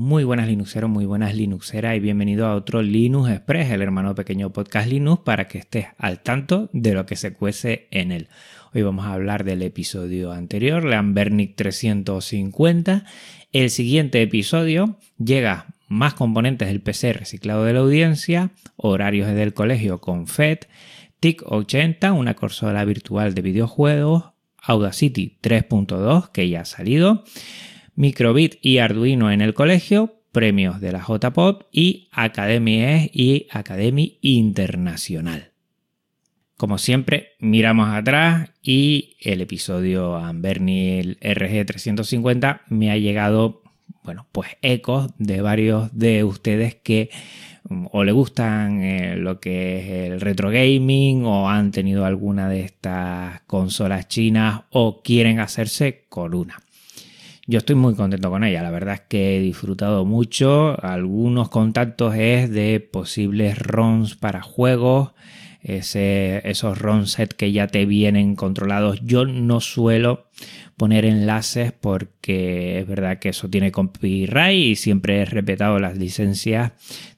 Muy buenas Linuxeros, muy buenas Linuxeras y bienvenido a otro Linux Express, el hermano pequeño podcast Linux, para que estés al tanto de lo que se cuece en él. Hoy vamos a hablar del episodio anterior, Lambernic 350. El siguiente episodio llega más componentes del PC reciclado de la audiencia, horarios del colegio con FED, TIC 80, una consola virtual de videojuegos, Audacity 3.2 que ya ha salido, Microbit y Arduino en el colegio, premios de la JPOP y Academy E y Academy Internacional. Como siempre, miramos atrás y el episodio Amberni RG350 me ha llegado, bueno, pues ecos de varios de ustedes que mm, o le gustan eh, lo que es el retro gaming o han tenido alguna de estas consolas chinas o quieren hacerse con una. Yo estoy muy contento con ella, la verdad es que he disfrutado mucho. Algunos contactos es de posibles ROMs para juegos, esos ROM set que ya te vienen controlados. Yo no suelo poner enlaces porque es verdad que eso tiene copyright y siempre he respetado las licencias,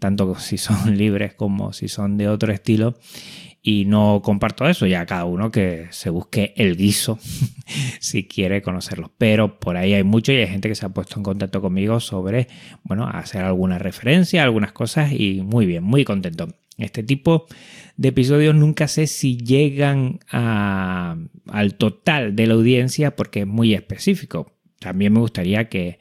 tanto si son libres como si son de otro estilo y no comparto eso, ya cada uno que se busque el guiso si quiere conocerlo. Pero por ahí hay mucho y hay gente que se ha puesto en contacto conmigo sobre, bueno, hacer alguna referencia, algunas cosas y muy bien, muy contento. Este tipo de episodios nunca sé si llegan al total de la audiencia porque es muy específico. También me gustaría que,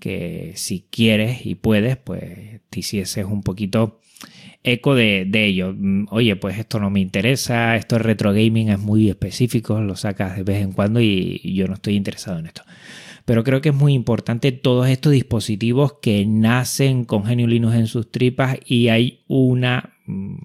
que si quieres y puedes, pues te hicieses un poquito eco de, ello. Mm, oye, pues esto no me interesa, esto es retro gaming, es muy específico, lo sacas de vez en cuando y, yo no estoy interesado en esto. Pero creo que es muy importante todos estos dispositivos que nacen con GNU Linux en sus tripas y hay una mm,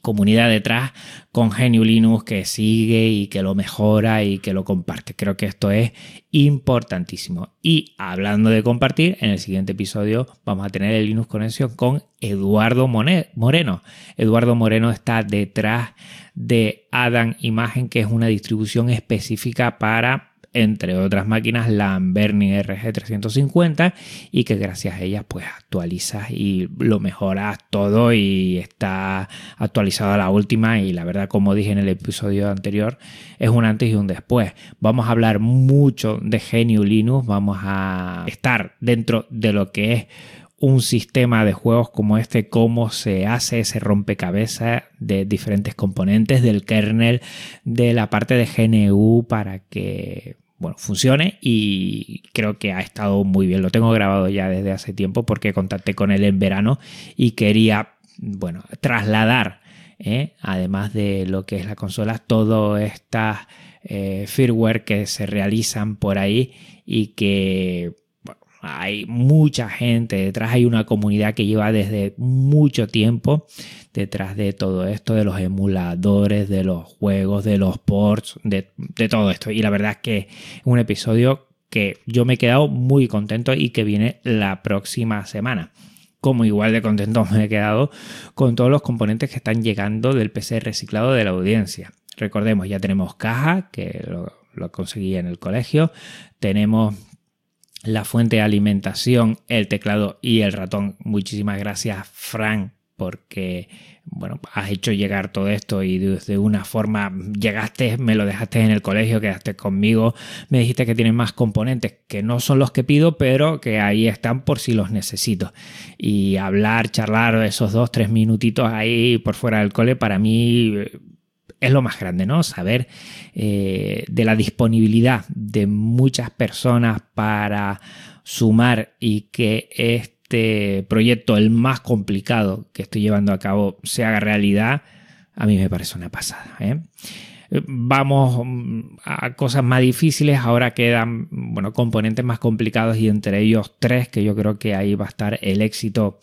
comunidad detrás con GNU Linux que sigue y que lo mejora y que lo comparte. Creo que esto es importantísimo. Y hablando de compartir, en el siguiente episodio vamos a tener el Linux Conexión con Eduardo Moreno. Eduardo Moreno está detrás de Adam Imagen, que es una distribución específica para entre otras máquinas, la Amberni RG350 y que gracias a ellas pues actualizas y lo mejoras todo y está actualizado a la última y la verdad como dije en el episodio anterior es un antes y un después. Vamos a hablar mucho de GNU Linux, vamos a estar dentro de lo que es un sistema de juegos como este, cómo se hace ese rompecabezas de diferentes componentes del kernel, de la parte de GNU para que bueno, funcione y creo que ha estado muy bien. Lo tengo grabado ya desde hace tiempo porque contacté con él en verano y quería, bueno, trasladar, ¿eh? además de lo que es la consola, todas estas eh, firmware que se realizan por ahí y que hay mucha gente detrás, hay una comunidad que lleva desde mucho tiempo detrás de todo esto, de los emuladores, de los juegos, de los ports, de, todo esto. Y la verdad es que es un episodio que yo me he quedado muy contento y que viene la próxima semana. Como igual de contento me he quedado con todos los componentes que están llegando del PC reciclado de la audiencia. Recordemos, ya tenemos caja, que lo, lo conseguí en el colegio. Tenemos la fuente de alimentación, el teclado y el ratón. Muchísimas gracias, Frank, porque bueno, has hecho llegar todo esto y de, una forma llegaste, me lo dejaste en el colegio, quedaste conmigo, me dijiste que tienen más componentes que no son los que pido, pero que ahí están por si los necesito. Y hablar, charlar esos dos, tres minutitos ahí por fuera del cole, para mí es lo más grande, ¿no? Saber eh, de la disponibilidad de muchas personas para sumar y que este proyecto, el más complicado que estoy llevando a cabo, se haga realidad, a mí me parece una pasada. ¿eh? Vamos mm, a cosas más difíciles, ahora quedan bueno, componentes más complicados y entre ellos tres que yo creo que ahí va a estar el éxito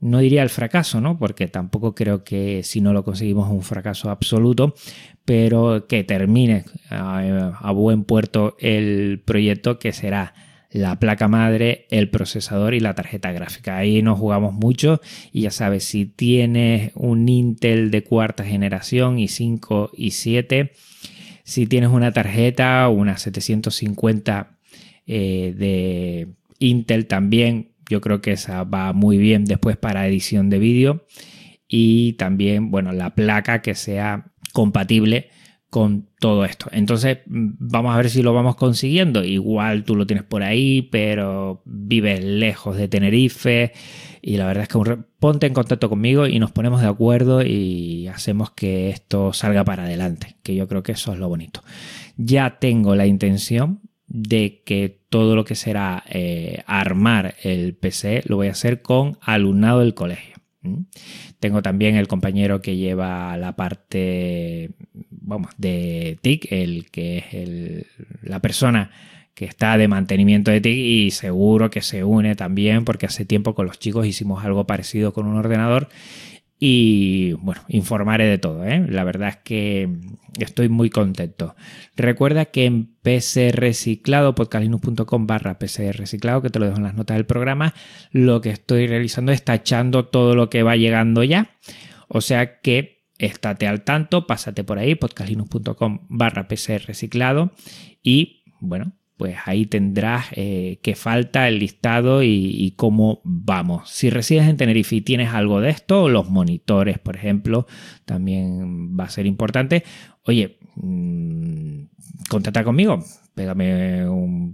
no diría el fracaso, ¿no? Porque tampoco creo que si no lo conseguimos un fracaso absoluto, pero que termine a, buen puerto el proyecto que será la placa madre, el procesador y la tarjeta gráfica. Ahí nos jugamos mucho y ya sabes, si tienes un Intel de cuarta generación y 5 y 7, si tienes una tarjeta, una 750 eh, de Intel también, yo creo que esa va muy bien después para edición de vídeo. Y también, bueno, la placa que sea compatible con todo esto. Entonces, mm, vamos a ver si lo vamos consiguiendo. Igual tú lo tienes por ahí, pero vives lejos de Tenerife. Y la verdad es que ponte en contacto conmigo y nos ponemos de acuerdo y hacemos que esto salga para adelante, que yo creo que eso es lo bonito. Ya tengo la intención de que todo lo que será eh, armar el PC lo voy a hacer con alumnado del colegio. Tengo también el compañero que lleva la parte, vamos, de TIC, el que es la persona que está de mantenimiento de TIC y seguro que se une también porque hace tiempo con los chicos hicimos algo parecido con un ordenador y bueno, informaré de todo. ¿eh? La verdad es que estoy muy contento. Recuerda que en PC Reciclado, podcastlinux.com barra PC Reciclado, que te lo dejo en las notas del programa, lo que estoy realizando es tachando todo lo que va llegando ya. O sea que estate al tanto, pásate por ahí, podcastlinux.com barra PC Reciclado y bueno, pues ahí tendrás eh, qué falta, el listado y, cómo vamos. Si resides en Tenerife y tienes algo de esto, los monitores, por ejemplo, también va a ser importante. Oye, mmm, contacta conmigo, pégame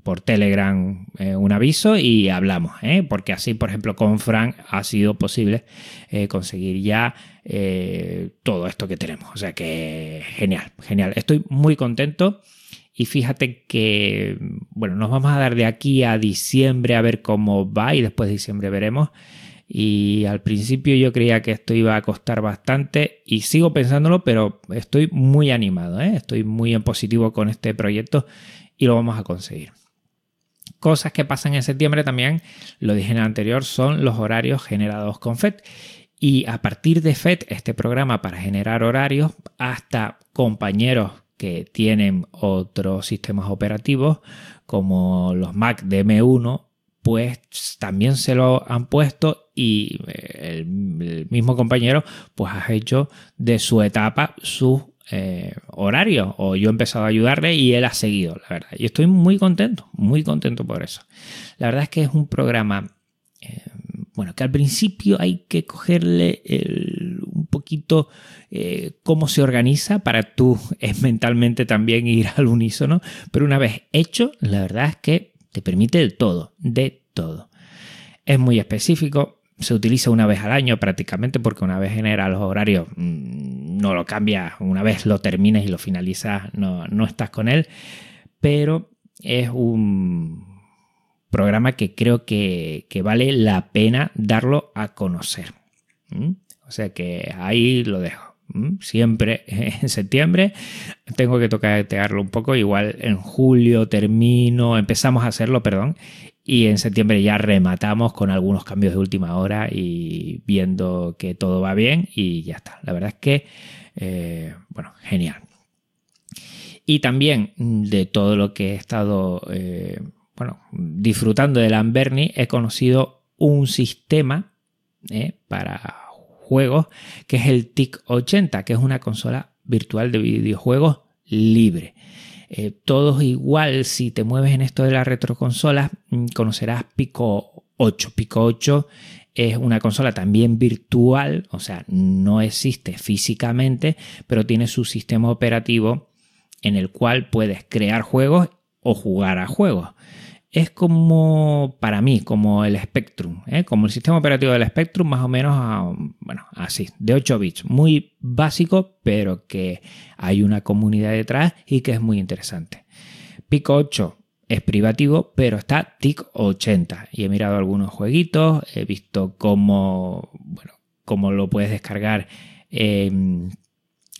por Telegram eh, un aviso y hablamos, ¿eh? porque así, por ejemplo, con Frank ha sido posible conseguir ya todo esto que tenemos. O sea que genial, genial. Estoy muy contento. Y fíjate que, bueno, nos vamos a dar de aquí a diciembre a ver cómo va y después de diciembre veremos. Y al principio yo creía que esto iba a costar bastante y sigo pensándolo, pero estoy muy animado, ¿eh? estoy muy en positivo con este proyecto y lo vamos a conseguir. Cosas que pasan en septiembre también, lo dije en el anterior, son los horarios generados con FED. Y a partir de FED, este programa para generar horarios, hasta compañeros que tienen otros sistemas operativos como los Mac de M1 pues también se lo han puesto y eh, el, mismo compañero pues ha hecho de su etapa su eh, horario o yo he empezado a ayudarle y él ha seguido la verdad. Y estoy muy contento muy contento por eso. La verdad es que es un programa eh, bueno que al principio hay que cogerle un poquito eh, cómo se organiza para tú mentalmente también ir al unísono, pero una vez hecho, la verdad es que te permite de todo, de todo. Es muy específico, se utiliza una vez al año prácticamente porque una vez genera los horarios mm, no lo cambia, una vez lo termines y lo finalizas no, no estás con él, pero es un programa que creo que, que vale la pena darlo a conocer. O sea que ahí lo dejo. Mm, siempre en septiembre. Tengo que tocatearlo un poco. Igual en julio termino, empezamos a hacerlo, perdón. Y en septiembre ya rematamos con algunos cambios de última hora y viendo que todo va bien y ya está. La verdad es que, eh, bueno, genial. Y también de todo lo que he estado, eh, bueno, disfrutando del Lamberni, he conocido un sistema eh, para que es el TIC80, que es una consola virtual de videojuegos libre. Eh, todos igual, si te mueves en esto de las retroconsolas, mm, conocerás Pico 8. Pico 8 es una consola también virtual, o sea, no existe físicamente, pero tiene su sistema operativo en el cual puedes crear juegos o jugar a juegos es como, para mí, como el Spectrum, ¿eh? como el sistema operativo del Spectrum, más o menos, bueno, así, de 8 bits. Muy básico, pero que hay una comunidad detrás y que es muy interesante. Pico 8 es privativo, pero está TIC 80. Y he mirado algunos jueguitos, he visto cómo, bueno, cómo lo puedes descargar en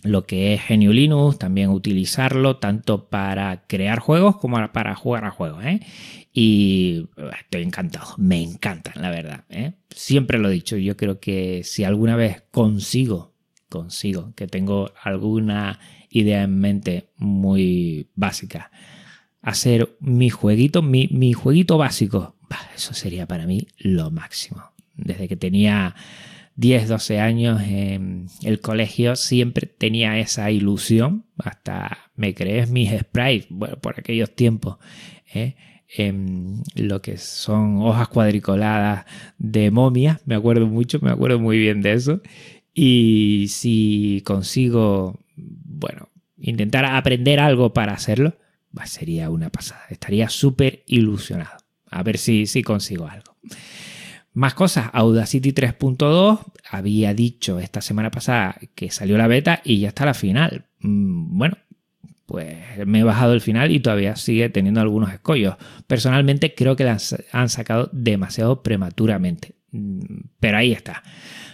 lo que es GNU Linux, también utilizarlo tanto para crear juegos como para jugar a juegos. ¿eh? Y uh, estoy encantado, me encantan, la verdad. ¿eh? Siempre lo he dicho, yo creo que si alguna vez consigo, consigo, que tengo alguna idea en mente muy básica, hacer mi jueguito, mi, mi jueguito básico, eso sería para mí lo máximo. Desde que tenía 10, 12 años en el colegio siempre tenía esa ilusión, hasta me crees mis sprites, bueno, por aquellos tiempos, ¿eh? en lo que son hojas cuadricoladas de momia, me acuerdo mucho, me acuerdo muy bien de eso. Y si consigo, bueno, intentar aprender algo para hacerlo, sería una pasada. Estaría súper ilusionado. A ver si, si consigo algo. Más cosas, Audacity 3.2 había dicho esta semana pasada que salió la beta y ya está la final. Mm, bueno, pues me he bajado el final y todavía sigue teniendo algunos escollos. Personalmente creo que la han sacado demasiado prematuramente. Mm, pero ahí está.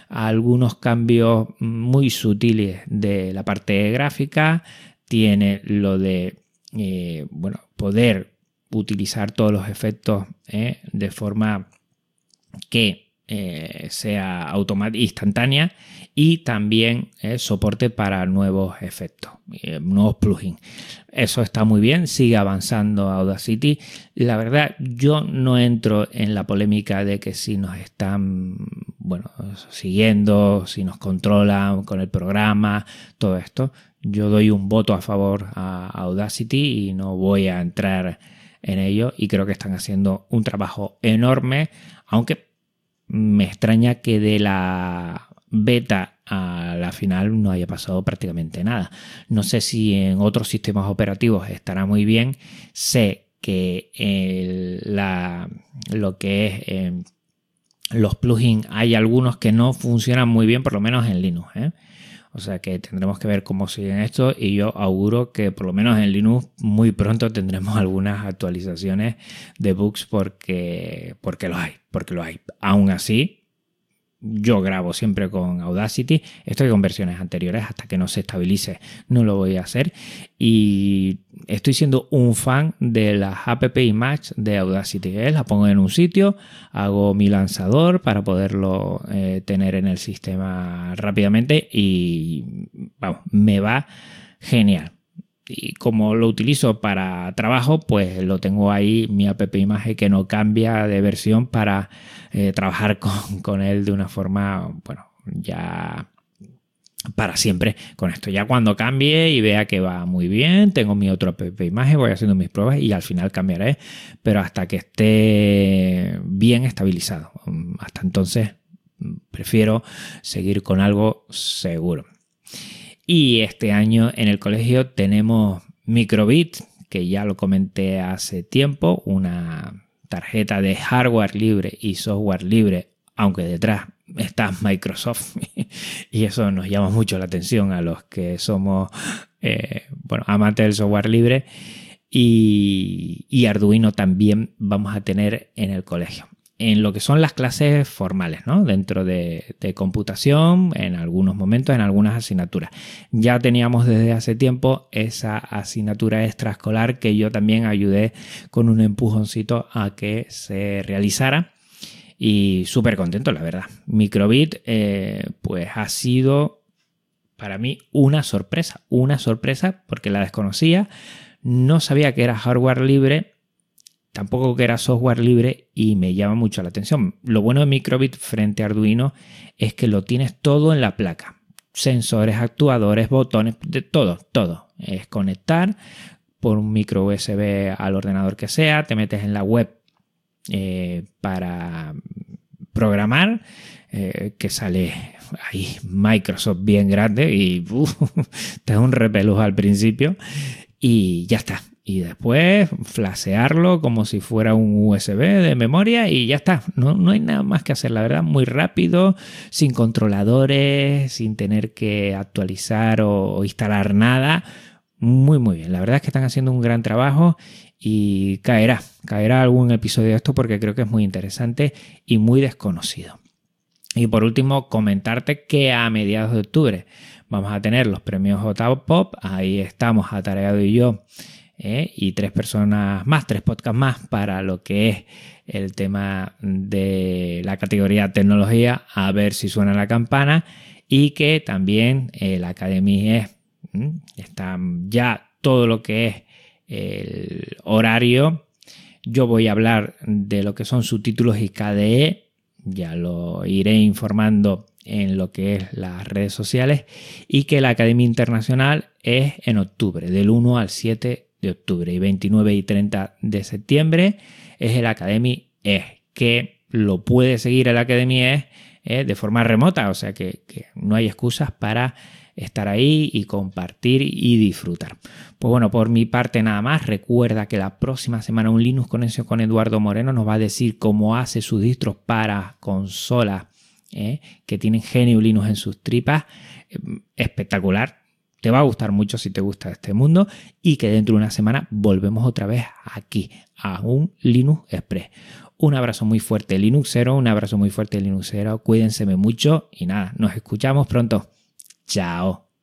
Algunos cambios muy sutiles de la parte gráfica. Tiene lo de eh, bueno, poder utilizar todos los efectos eh, de forma que eh, sea instantánea y también eh, soporte para nuevos efectos, eh, nuevos plugins. Eso está muy bien, sigue avanzando Audacity. La verdad, yo no entro en la polémica de que si nos están bueno, siguiendo, si nos controlan con el programa, todo esto. Yo doy un voto a favor a Audacity y no voy a entrar en ello y creo que están haciendo un trabajo enorme, aunque me extraña que de la beta a la final no haya pasado prácticamente nada. No sé si en otros sistemas operativos estará muy bien. Sé que lo que es em, los plugins hay algunos que no funcionan muy bien, por lo menos en Linux. ¿eh? O sea que tendremos que ver cómo siguen esto y yo auguro que por lo menos en Linux muy pronto tendremos algunas actualizaciones de bugs porque, porque lo hay, porque lo hay. Aún así, yo grabo siempre con Audacity. Estoy con versiones anteriores hasta que no se estabilice. No lo voy a hacer. Y estoy siendo un fan de las app Image de Audacity. ¿eh? La pongo en un sitio, hago mi lanzador para poderlo eh, tener en el sistema rápidamente y vamos, me va genial y como lo utilizo para trabajo, pues lo tengo ahí, mi app imagen que no cambia de versión para eh, trabajar con, él de una forma, bueno, ya para siempre con esto. Ya cuando cambie y vea que va muy bien, tengo mi otro app imagen, voy haciendo mis pruebas y al final cambiaré, pero hasta que esté bien estabilizado. Hasta entonces prefiero seguir con algo seguro. Y este año en el colegio tenemos Microbit, que ya lo comenté hace tiempo, una tarjeta de hardware libre y software libre, aunque detrás está Microsoft. y eso nos llama mucho la atención a los que somos eh, bueno, amantes del software libre. Y, y Arduino también vamos a tener en el colegio en lo que son las clases formales, ¿no? Dentro de, computación, en algunos momentos, en algunas asignaturas. Ya teníamos desde hace tiempo esa asignatura extraescolar que yo también ayudé con un empujoncito a que se realizara. Y súper contento, la verdad. Microbit, eh, pues ha sido para mí una sorpresa. Una sorpresa porque la desconocía. No sabía que era hardware libre tampoco que era software libre y me llama mucho la atención. Lo bueno de Microbit frente a Arduino es que lo tienes todo en la placa. Sensores, actuadores, botones, de todo, todo. Es conectar por un micro USB al ordenador que sea, te metes en la web eh, para programar, eh, que sale ahí Microsoft bien grande y te da un repelús al principio y ya está y después flasearlo como si fuera un USB de memoria y ya está. No, no, hay nada más que hacer, la verdad, muy rápido, sin controladores, sin tener que actualizar o, instalar nada. Muy, muy bien. La verdad es que están haciendo un gran trabajo y caerá, caerá algún episodio de esto porque creo que es muy interesante y muy desconocido. Y por último, comentarte que a mediados de octubre vamos a tener los premios J Pop. Ahí estamos, Atareado y yo ¿eh? y tres personas más, tres podcasts más para lo que es el tema de la categoría tecnología, a ver si suena la campana y que también eh, la academia es, está ya todo lo que es el horario. Yo voy a hablar de lo que son subtítulos y KDE, ya lo iré informando en lo que es las redes sociales y que la Academia Internacional es en octubre, del 1 al 7 de octubre y 29 y 30 de septiembre es el Academy E, que lo puede seguir el Academy E eh, de forma remota, o sea que, no hay excusas para estar ahí y compartir y disfrutar. Pues bueno, por mi parte nada más. Recuerda que la próxima semana un Linux Conexión con Eduardo Moreno nos va a decir cómo hace sus distros para consolas ¿eh? que tienen GNU Linux en sus tripas. Em, espectacular. Te va a gustar mucho si te gusta este mundo y que dentro de una semana volvemos otra vez aquí a un Linux Express. Un abrazo muy fuerte Linuxero, un abrazo muy fuerte Linuxero, cuídense mucho y nada, nos escuchamos pronto. Chao.